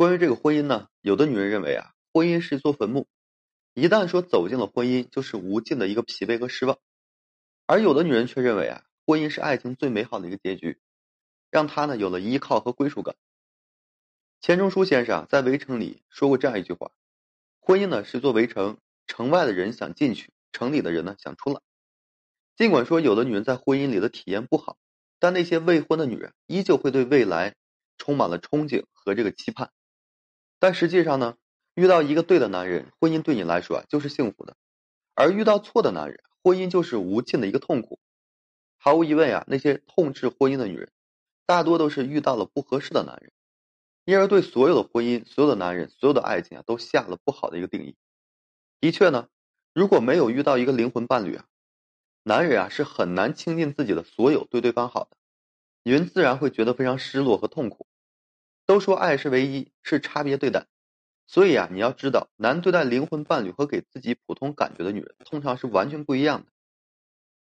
关于这个婚姻呢，有的女人认为啊，婚姻是一座坟墓，一旦说走进了婚姻，就是无尽的一个疲惫和失望；而有的女人却认为啊，婚姻是爱情最美好的一个结局，让她呢有了依靠和归属感。钱钟书先生在《围城》里说过这样一句话：“婚姻呢是座围城，城外的人想进去，城里的人呢想出来。”尽管说有的女人在婚姻里的体验不好，但那些未婚的女人依旧会对未来充满了憧憬和这个期盼。但实际上呢，遇到一个对的男人，婚姻对你来说啊就是幸福的；而遇到错的男人，婚姻就是无尽的一个痛苦。毫无疑问啊，那些痛斥婚姻的女人，大多都是遇到了不合适的男人，因而对所有的婚姻、所有的男人、所有的爱情啊，都下了不好的一个定义。的确呢，如果没有遇到一个灵魂伴侣啊，男人啊是很难倾尽自己的所有对对方好的，女人自然会觉得非常失落和痛苦。都说爱是唯一，是差别对待，所以啊，你要知道，男对待灵魂伴侣和给自己普通感觉的女人，通常是完全不一样的。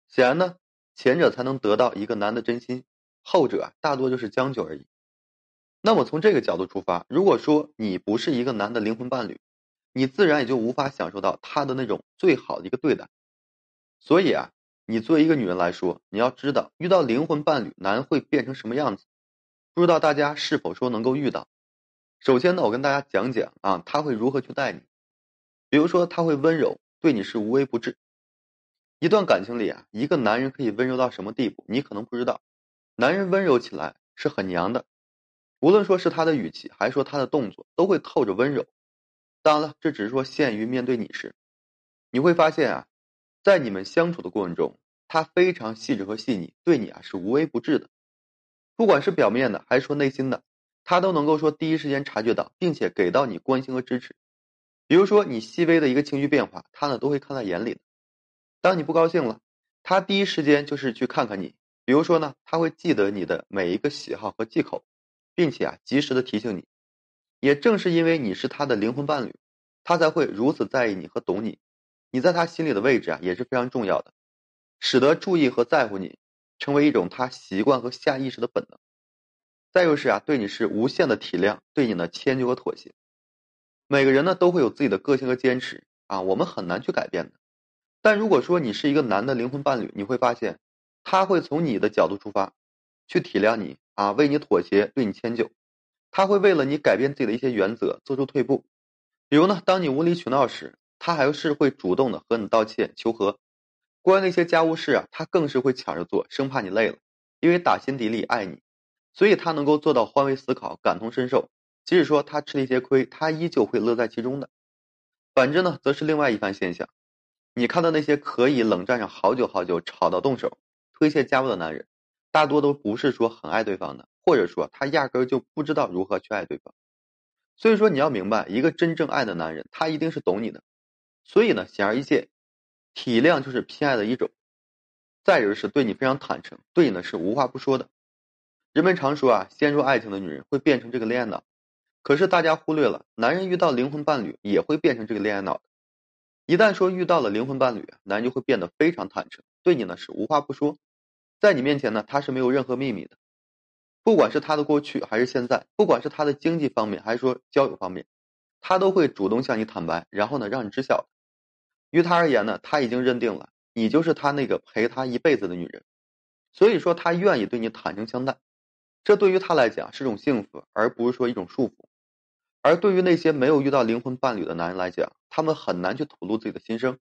显然呢，前者才能得到一个男的真心，后者，大多就是将就而已。那么从这个角度出发，如果说你不是一个男的灵魂伴侣，你自然也就无法享受到他的那种最好的一个对待。所以啊，你作为一个女人来说，你要知道，遇到灵魂伴侣，男会变成什么样子。不知道大家是否说能够遇到？首先呢，我跟大家讲讲啊，他会如何去待你。比如说，他会温柔，对你是无微不至。一段感情里啊，一个男人可以温柔到什么地步，你可能不知道。男人温柔起来是很娘的，无论说是他的语气，还是说他的动作，都会透着温柔。当然了，这只是说限于面对你时。你会发现啊，在你们相处的过程中，他非常细致和细腻，对你啊是无微不至的。不管是表面的还是说内心的，他都能够说第一时间察觉到，并且给到你关心和支持。比如说你细微的一个情绪变化，他呢都会看在眼里的。当你不高兴了，他第一时间就是去看看你。比如说呢，他会记得你的每一个喜好和忌口，并且啊及时的提醒你。也正是因为你是他的灵魂伴侣，他才会如此在意你和懂你。你在他心里的位置啊也是非常重要的，使得注意和在乎你。成为一种他习惯和下意识的本能。再就是啊，对你是无限的体谅，对你的迁就和妥协。每个人呢都会有自己的个性和坚持啊，我们很难去改变的。但如果说你是一个男的灵魂伴侣，你会发现他会从你的角度出发，去体谅你啊，为你妥协，对你迁就。他会为了你改变自己的一些原则，做出退步。比如呢，当你无理取闹时，他还是会主动的和你道歉求和。关于那些家务事啊，他更是会抢着做，生怕你累了，因为打心底里爱你，所以他能够做到换位思考、感同身受。即使说他吃了一些亏，他依旧会乐在其中的。反之呢，则是另外一番现象。你看到那些可以冷战上好久好久、吵到动手、推卸家务的男人，大多都不是说很爱对方的，或者说他压根就不知道如何去爱对方。所以说，你要明白，一个真正爱的男人，他一定是懂你的。所以呢，显而易见。体谅就是偏爱的一种，再就是对你非常坦诚，对你呢是无话不说的。人们常说啊，陷入爱情的女人会变成这个恋爱脑，可是大家忽略了，男人遇到灵魂伴侣也会变成这个恋爱脑。一旦说遇到了灵魂伴侣，男人就会变得非常坦诚，对你呢是无话不说，在你面前呢他是没有任何秘密的，不管是他的过去还是现在，不管是他的经济方面还是说交友方面，他都会主动向你坦白，然后呢让你知晓。于他而言呢，他已经认定了你就是他那个陪他一辈子的女人，所以说他愿意对你坦诚相待，这对于他来讲是种幸福，而不是说一种束缚。而对于那些没有遇到灵魂伴侣的男人来讲，他们很难去吐露自己的心声，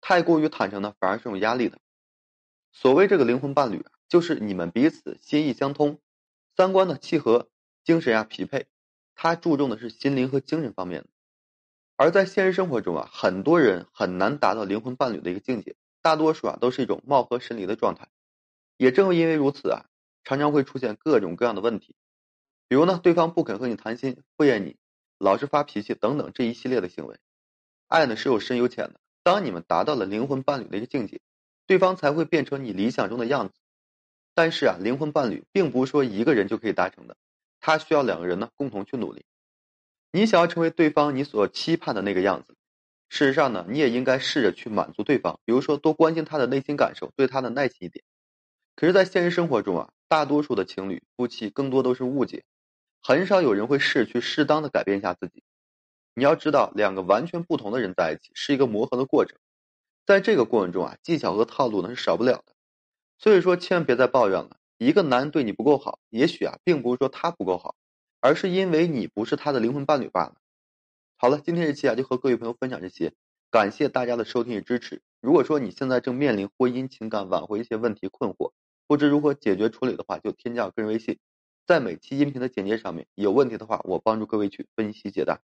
太过于坦诚呢，反而是有压力的。所谓这个灵魂伴侣啊，就是你们彼此心意相通，三观呢契合，精神呀匹配，他注重的是心灵和精神方面的。而在现实生活中啊，很多人很难达到灵魂伴侣的一个境界，大多数啊都是一种貌合神离的状态。也正因为如此啊，常常会出现各种各样的问题，比如呢，对方不肯和你谈心，敷衍你，老是发脾气等等这一系列的行为。爱呢是有深有浅的，当你们达到了灵魂伴侣的一个境界，对方才会变成你理想中的样子。但是啊，灵魂伴侣并不是说一个人就可以达成的，他需要两个人呢共同去努力。你想要成为对方你所期盼的那个样子，事实上呢，你也应该试着去满足对方，比如说多关心他的内心感受，对他的耐心一点。可是，在现实生活中啊，大多数的情侣夫妻更多都是误解，很少有人会试去适当的改变一下自己。你要知道，两个完全不同的人在一起是一个磨合的过程，在这个过程中啊，技巧和套路呢是少不了的。所以说，千万别再抱怨了。一个男人对你不够好，也许啊，并不是说他不够好，而是因为你不是他的灵魂伴侣罢了。好了，今天这期啊，就和各位朋友分享这些，感谢大家的收听与支持。如果说你现在正面临婚姻、情感挽回一些问题困惑，不知如何解决处理的话，就添加我个人微信，在每期音频的简介上面。有问题的话，我帮助各位去分析解答。